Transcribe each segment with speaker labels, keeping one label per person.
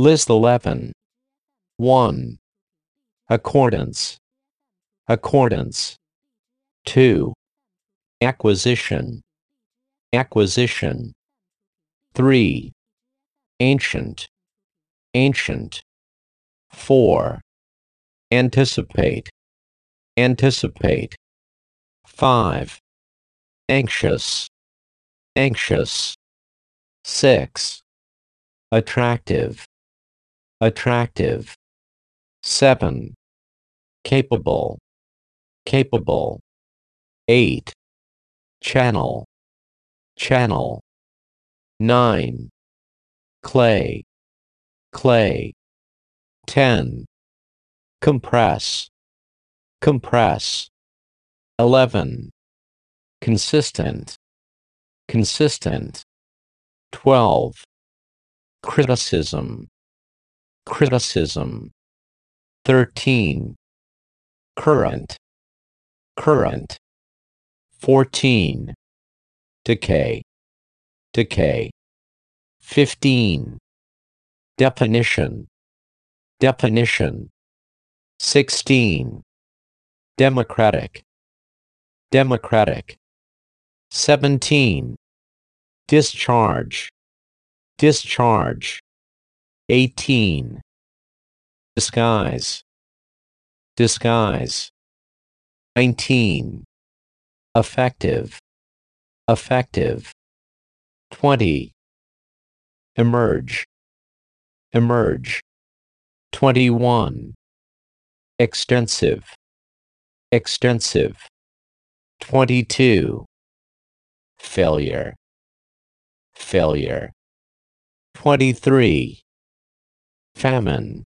Speaker 1: List 11. 1. Accordance. Accordance. 2. Acquisition. Acquisition. 3. Ancient. Ancient. 4. Anticipate. Anticipate. 5. Anxious. Anxious. 6. Attractive. Attractive. 7. Capable. Capable. 8. Channel. Channel. 9. Clay. Clay. 10. Compress. Compress. 11. Consistent. Consistent. 12. Criticism. Criticism. 13. Current. Current. 14. Decay. Decay. 15. Definition. Definition. 16. Democratic. Democratic. 17. Discharge. Discharge. 18. Disguise. Disguise. 19. Effective. Effective. 20. Emerge. Emerge. 21. Extensive. Extensive. 22. Failure. Failure. 23. Famine.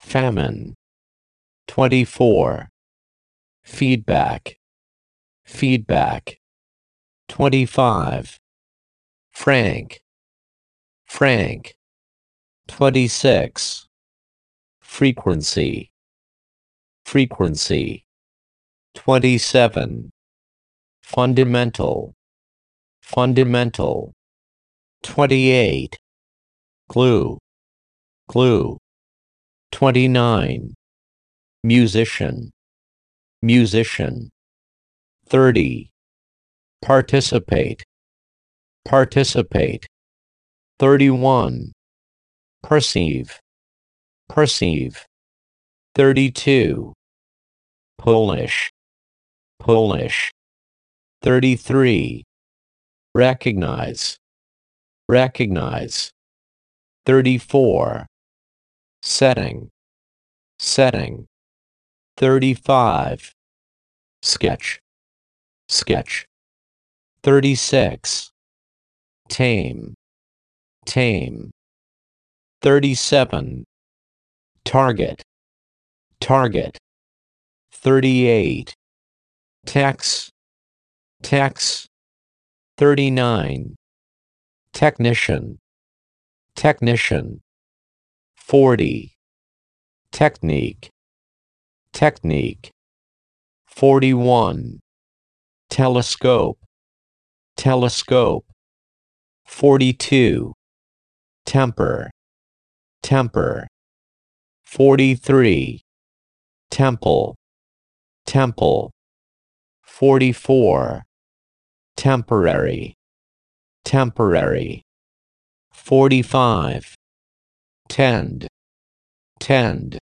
Speaker 1: Famine. 24. Feedback. Feedback. 25. Frank. Frank. 26. Frequency. Frequency. 27. Fundamental. Fundamental. 28. Glue. Glue. 29. Musician. Musician. 30. Participate. Participate. 31. Perceive. Perceive. 32. Polish. Polish. 33. Recognize. Recognize. 34. Setting. Setting. 35. Sketch. Sketch. 36. Tame. Tame. 37. Target. Target. 38. Tax. Tax. 39. Technician. Technician. 40. Technique. Technique. 41. Telescope. Telescope. 42. Temper. Temper. 43. Temple. Temple. 44. Temporary. Temporary. 45. Tend. Tend.